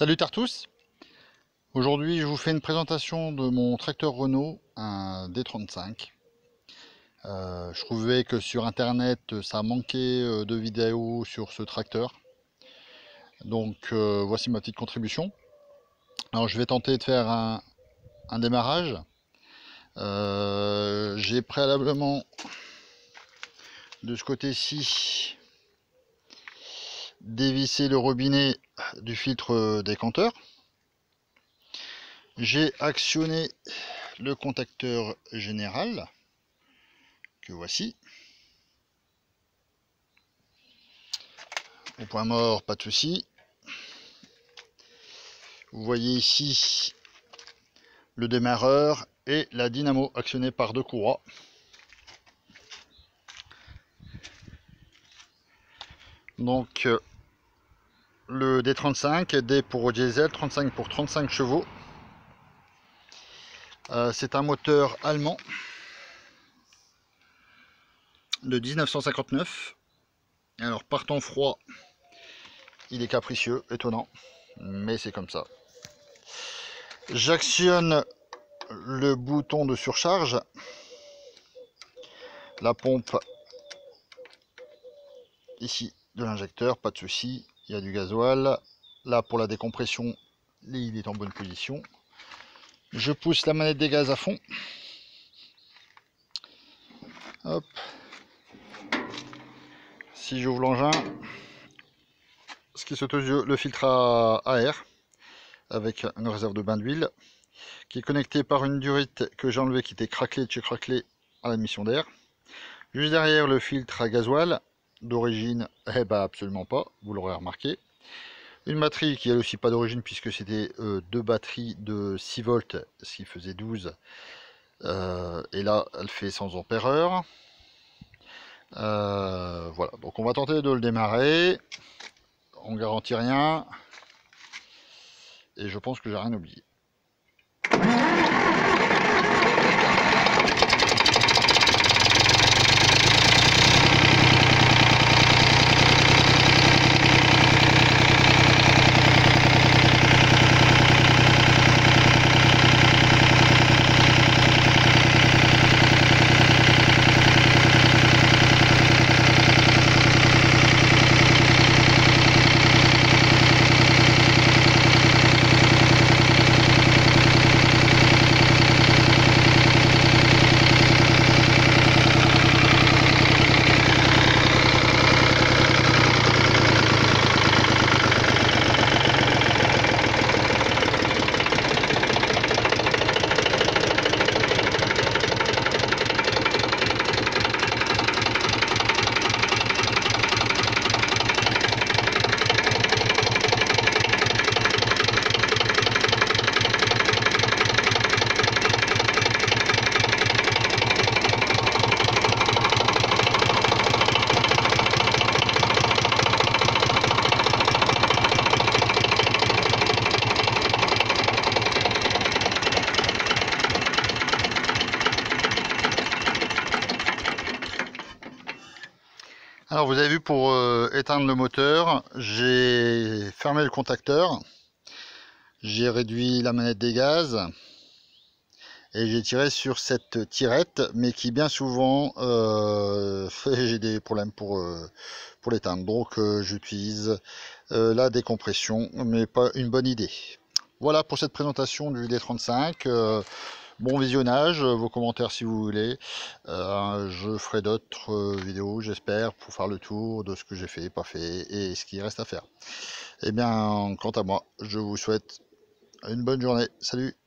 Salut à tous Aujourd'hui je vous fais une présentation de mon tracteur Renault, un D35. Euh, je trouvais que sur internet ça manquait euh, de vidéos sur ce tracteur. Donc euh, voici ma petite contribution. Alors je vais tenter de faire un, un démarrage. J'ai préalablement de ce côté-ci dévisser le robinet du filtre décanteur. J'ai actionné le contacteur général que voici. Au point mort, pas de souci. Vous voyez ici le démarreur et la dynamo actionnée par deux courroies. Donc euh, le D35, D pour diesel, 35 pour 35 chevaux. Euh, c'est un moteur allemand de 1959. Alors par temps froid, il est capricieux, étonnant, mais c'est comme ça. J'actionne le bouton de surcharge. La pompe ici de l'injecteur, pas de souci il y a du gasoil. Là, pour la décompression, il est en bonne position. Je pousse la manette des gaz à fond. Hop. Si j'ouvre l'engin, ce qui saute aux yeux, le filtre à air avec une réserve de bain d'huile qui est connecté par une durite que j'ai enlevé qui était craquelée de chez craquelée à l'admission d'air. Juste derrière le filtre à gasoil d'origine? Eh ben absolument pas, vous l'aurez remarqué. Une batterie qui elle aussi pas d'origine puisque c'était euh, deux batteries de 6 volts, ce qui faisait 12. Euh, et là, elle fait 100 ampères. Euh, voilà, donc on va tenter de le démarrer. On garantit rien. Et je pense que j'ai rien oublié. Alors vous avez vu pour euh, éteindre le moteur, j'ai fermé le contacteur, j'ai réduit la manette des gaz et j'ai tiré sur cette tirette mais qui bien souvent euh, j'ai des problèmes pour, euh, pour l'éteindre donc j'utilise la décompression mais pas une bonne idée. Voilà pour cette présentation du D35 bon visionnage, vos commentaires si vous voulez. Euh, je ferai d'autres euh, vidéos, j'espère, pour faire le tour de ce que j'ai fait, pas fait, et ce qui reste à faire. Eh bien, quant à moi, je vous souhaite une bonne journée. Salut